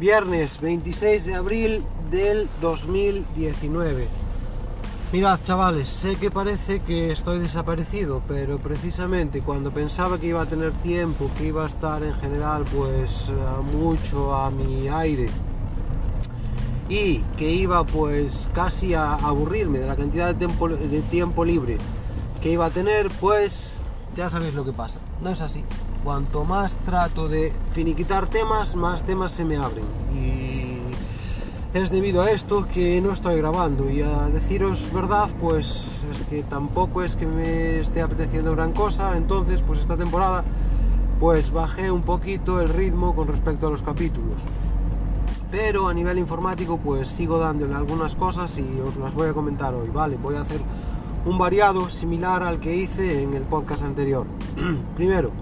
Viernes 26 de abril del 2019. Mirad chavales, sé que parece que estoy desaparecido, pero precisamente cuando pensaba que iba a tener tiempo, que iba a estar en general pues mucho a mi aire y que iba pues casi a aburrirme de la cantidad de tiempo, libre que iba a tener, pues ya sabéis lo que pasa. No es así. Cuanto más trato de finiquitar temas, más temas se me abren. Y es debido a esto que no estoy grabando. Y a deciros verdad, pues es que tampoco es que me esté apeteciendo gran cosa. Entonces, pues esta temporada, pues bajé un poquito el ritmo con respecto a los capítulos. Pero a nivel informático, pues sigo dándole algunas cosas y os las voy a comentar hoy. Vale, voy a hacer un variado similar al que hice en el podcast anterior. Primero,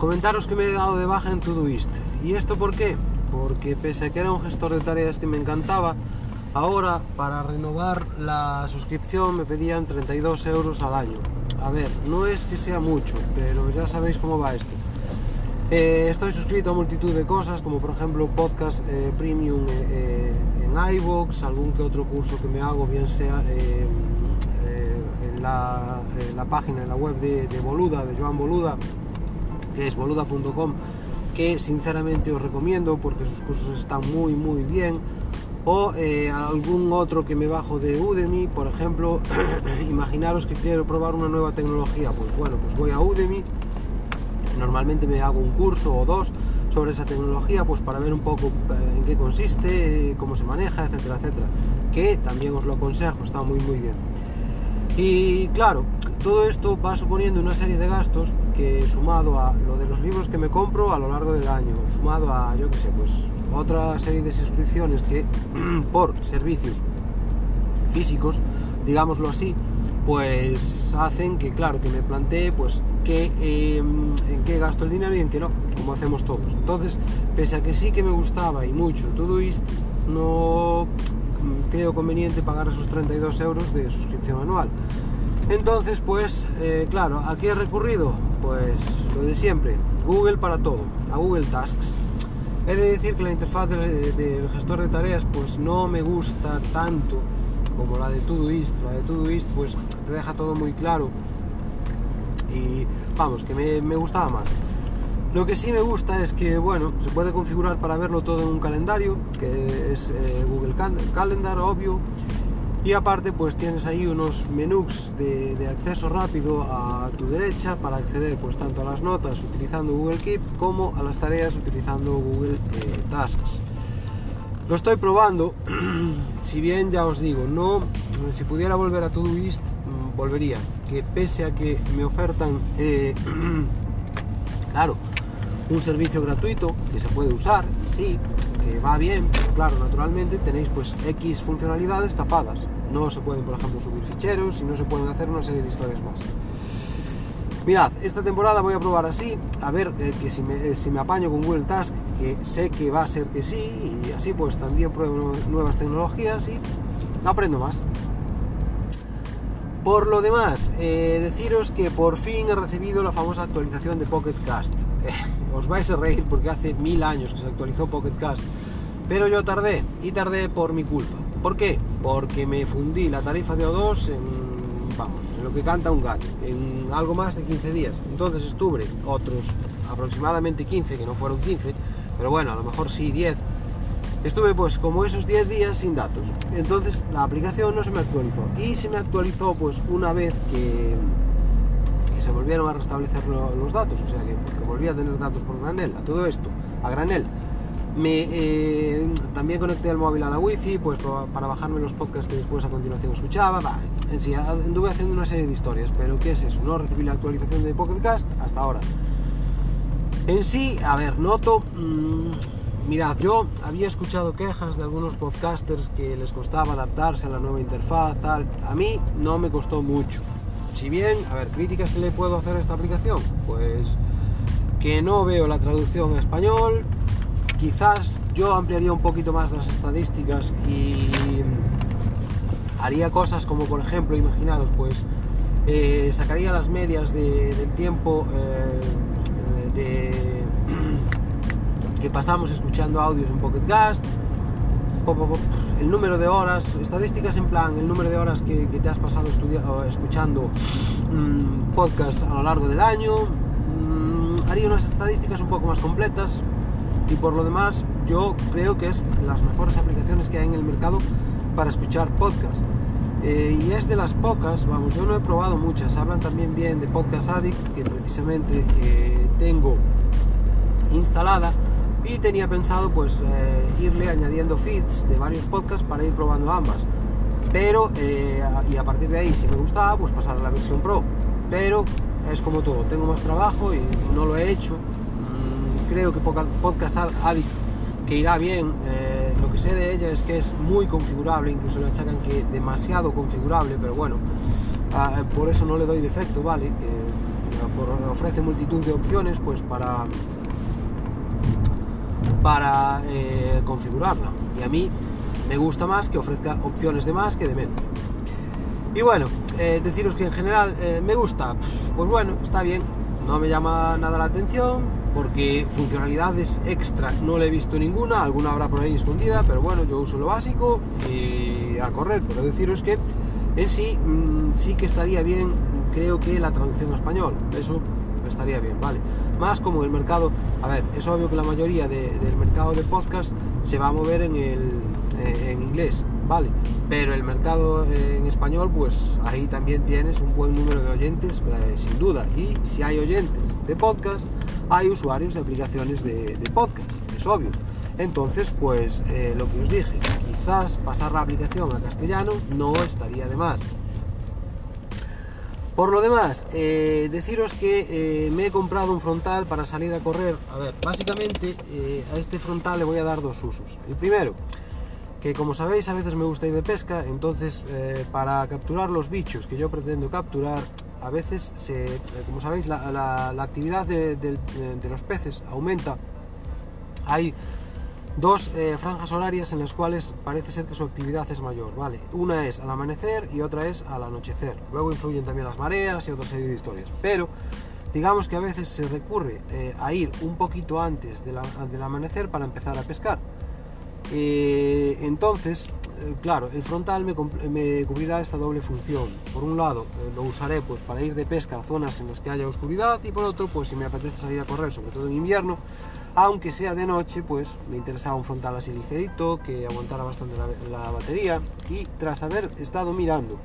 comentaros que me he dado de baja en Todoist. ¿Y esto por qué? Porque pese a que era un gestor de tareas que me encantaba, ahora para renovar la suscripción me pedían 32 euros al año. A ver, no es que sea mucho, pero ya sabéis cómo va esto. Eh, estoy suscrito a multitud de cosas, como por ejemplo podcast eh, premium eh, en iVoox, algún que otro curso que me hago, bien sea en la, página, en la web de, de Boluda, de Joan Boluda, que es boluda.com, que sinceramente os recomiendo porque sus cursos están muy muy bien. O eh, algún otro que me bajo de Udemy, por ejemplo, imaginaros que quiero probar una nueva tecnología, pues bueno, pues voy a Udemy, normalmente me hago un curso o dos sobre esa tecnología, pues para ver un poco eh, en qué consiste, cómo se maneja, etcétera, etcétera, que también os lo aconsejo, está muy muy bien. Y claro, todo esto va suponiendo una serie de gastos que sumado a lo de los libros que me compro a lo largo del año, sumado a, yo qué sé, pues otra serie de suscripciones que por servicios físicos, digámoslo así, pues hacen que, claro, que me plantee pues que, em, en qué gasto el dinero y en qué no, como hacemos todos. Entonces, pese a que sí que me gustaba y mucho todo esto, no creo conveniente pagar esos 32 euros de suscripción anual. Entonces, pues, eh, claro, ¿a qué he recurrido? Pues lo de siempre, Google para todo, a Google Tasks. He de decir que la interfaz del, gestor de tareas pues no me gusta tanto como la de Todoist. La de Todoist pues te deja todo muy claro y vamos, que me, gustaba más. Lo que sí me gusta es que, bueno, se puede configurar para verlo todo en un calendario, que es eh, Google Calendar, obvio, y aparte pues tienes ahí unos menús de, acceso rápido a tu derecha para acceder pues tanto a las notas utilizando Google Keep como a las tareas utilizando Google eh, Tasks. Lo estoy probando, si bien ya os digo, no, si pudiera volver a Todoist, mm, volvería, que pese a que me ofertan, eh, claro, un servicio gratuito que se puede usar, sí, que va bien, claro, naturalmente tenéis pues X funcionalidades capadas. No se pueden, por ejemplo, subir ficheros y no se pueden hacer una serie de historias más. Mirad, esta temporada voy a probar así, a ver eh, que si me, eh, si me, apaño con Google Task, que sé que va a ser que sí, y así pues también pruebo nuevas tecnologías y aprendo más. Por lo demás, eh, deciros que por fin he recibido la famosa actualización de Pocket Cast. os vais a reír porque hace mil años que se actualizó Pocket Cast, pero yo tardé y tardé por mi culpa. ¿Por qué? Porque me fundí la tarifa de O2 en, vamos, en lo que canta un gallo, en algo más de 15 días. Entonces estuve otros aproximadamente 15, que no fueron 15, pero bueno, a lo mejor sí 10. Estuve pues como esos 10 días sin datos. Entonces la aplicación no se me actualizó. Y se me actualizó pues una vez que se volvieron a restablecer los datos, o sea que, volví a tener datos por granel, a todo esto, a granel. Me, eh, también conecté el móvil a la wifi pues para bajarme los podcasts que después a continuación escuchaba en sí anduve haciendo una serie de historias pero qué es eso no recibí la actualización de Pocketcast hasta ahora. En sí a ver noto mm, mirad yo había escuchado quejas de algunos podcasters que les costaba adaptarse a la nueva interfaz tal a mí no me costó mucho si bien, a ver, críticas que le puedo hacer a esta aplicación, pues que no veo la traducción en español, quizás yo ampliaría un poquito más las estadísticas y haría cosas como por ejemplo, imaginaros, pues eh, sacaría las medias del tiempo eh, de que pasamos escuchando audios en Pocket Cast, el número de horas, estadísticas en plan, el número de horas que, te has pasado escuchando mm, podcast a lo largo del año. Mm, haría unas estadísticas un poco más completas y por lo demás yo creo que es las mejores aplicaciones que hay en el mercado para escuchar podcast. Eh, y es de las pocas, vamos, yo no he probado muchas, hablan también bien de Podcast Addict, que precisamente eh, tengo instalada y tenía pensado pues eh, irle añadiendo feeds de varios podcasts para ir probando ambas. Pero eh, y a partir de ahí si me gustaba pues pasar a la versión pro. Pero es como todo tengo más trabajo y no lo he hecho. Mm, creo que podcast addict que irá bien. Eh, lo que sé de ella es que es muy configurable incluso le achacan que demasiado configurable pero bueno por eso no le doy defecto vale que ofrece multitud de opciones pues para para eh, configurarla. Y a mí me gusta más que ofrezca opciones de más que de menos. Y bueno, eh, deciros que en general eh, me gusta, pues bueno, está bien, no me llama nada la atención porque funcionalidades extra no le he visto ninguna, alguna habrá por ahí escondida, pero bueno, yo uso lo básico y a correr, pero deciros que en sí mm, sí que estaría bien, creo que la traducción a español, eso estaría bien, ¿vale? Más como el mercado, a ver, es obvio que la mayoría del mercado de podcast se va a mover en, el, eh, en inglés, ¿vale? Pero el mercado eh, en español, pues ahí también tienes un buen número de oyentes, eh, sin duda. Y si hay oyentes de podcast, hay usuarios de aplicaciones de, podcast, es obvio. Entonces, pues lo que os dije, quizás pasar la aplicación a castellano no estaría de más. Por lo demás, eh, deciros que eh, me he comprado un frontal para salir a correr. A ver, básicamente eh, a este frontal le voy a dar dos usos. El primero, que como sabéis a veces me gusta ir de pesca, entonces para capturar los bichos que yo pretendo capturar, a veces, se, como sabéis, la, actividad de, de los peces aumenta. Hay dos eh, franjas horarias en las cuales parece ser que su actividad es mayor, ¿vale? Una es al amanecer y otra es al anochecer. Luego influyen también las mareas y otra serie de historias. Pero digamos que a veces se recurre eh, a ir un poquito antes del amanecer para empezar a pescar. Eh, entonces, claro, el frontal me, me, cubrirá esta doble función. Por un lado, lo usaré pues para ir de pesca a zonas en las que haya oscuridad y por otro, pues si me apetece salir a correr, sobre todo en invierno, aunque sea de noche, pues me interesaba un frontal así ligerito, que aguantara bastante la, batería. Y tras haber estado mirando,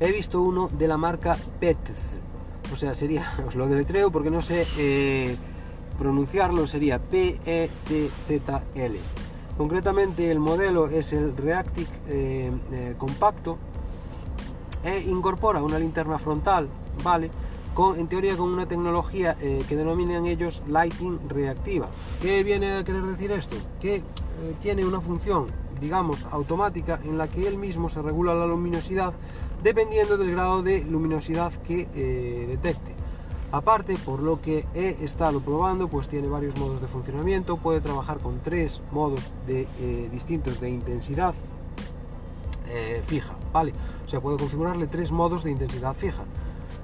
he visto uno de la marca Petz. O sea, sería, os lo deletreo porque no sé eh, pronunciarlo, sería P-E-T-Z-L. Concretamente el modelo es el Reactic eh, eh, compacto e incorpora una linterna frontal, ¿vale? En teoría con una tecnología eh, que denominan ellos lighting reactiva. ¿Qué viene a querer decir esto? Que eh, tiene una función, digamos, automática en la que él mismo se regula la luminosidad dependiendo del grado de luminosidad que eh, detecte. Aparte, por lo que he estado probando, pues tiene varios modos de funcionamiento, puede trabajar con tres modos de, distintos de intensidad fija, ¿vale? O sea, puedo configurarle tres modos de intensidad fija.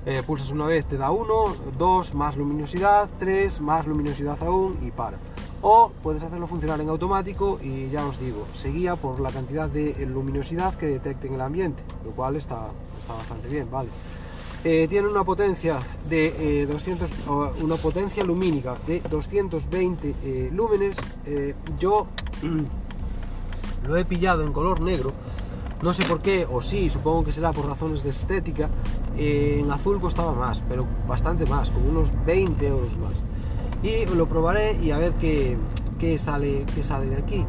Eh, pulsas una vez, te da 1, 2, más luminosidad, 3, más luminosidad aún y para. O puedes hacerlo funcionar en automático y ya os digo, seguía por la cantidad de luminosidad que detecte en el ambiente, lo cual está, está bastante bien, ¿vale? Eh, tiene una potencia de 200, eh, una potencia lumínica de 220 lúmenes. yo lo he pillado en color negro no sé por qué, o sí, supongo que será por razones de estética. En azul costaba más, pero bastante más, como unos 20 euros más. Y lo probaré y a ver qué, sale, qué sale de aquí.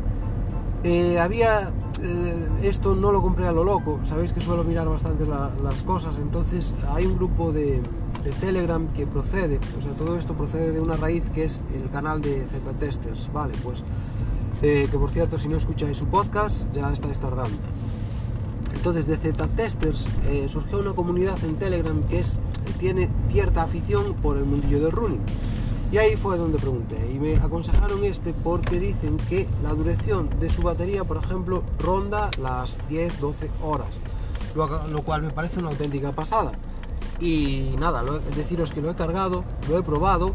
Eh, había eh, esto no lo compré a lo loco sabéis que suelo mirar bastante las cosas entonces hay un grupo de, telegram que procede o sea todo esto procede de una raíz que es el canal de z testers vale pues eh, que por cierto si no escucháis su podcast ya estáis tardando entonces de Z-Testers eh, surgió una comunidad en Telegram que es, tiene cierta afición por el mundillo del running. Y ahí fue donde pregunté y me aconsejaron este porque dicen que la duración de su batería, por ejemplo, ronda las 10-12 horas, lo, cual me parece una auténtica pasada. Y nada, deciros que lo he cargado, lo he probado,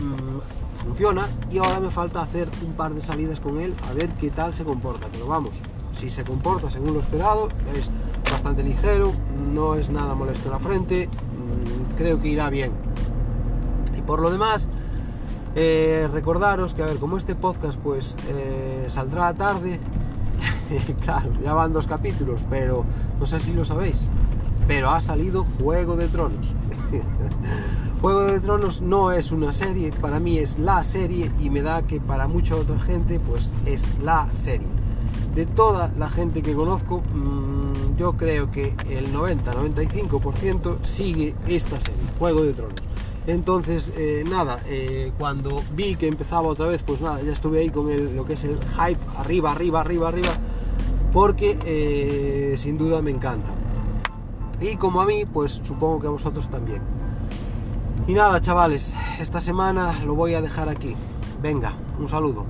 mm, funciona y ahora me falta hacer un par de salidas con él a ver qué tal se comporta. Pero vamos, si se comporta según lo esperado, es bastante ligero, no es nada molesto la frente, mm, creo que irá bien. Y por lo demás, eh, recordaros que a ver, como este podcast pues eh, saldrá tarde, claro, ya van dos capítulos, pero no sé si lo sabéis, pero ha salido Juego de Tronos. Juego de Tronos no es una serie, para mí es la serie y me da que para mucha otra gente pues es la serie. De toda la gente que conozco, mmm, yo creo que el 90-95% sigue esta serie, Juego de Tronos. Entonces, eh, nada, eh, cuando vi que empezaba otra vez, pues nada, ya estuve ahí con el, lo que es el hype, arriba, arriba, arriba, arriba, porque eh, sin duda me encanta. Y como a mí, pues supongo que a vosotros también. Y nada, chavales, esta semana lo voy a dejar aquí. Venga, un saludo.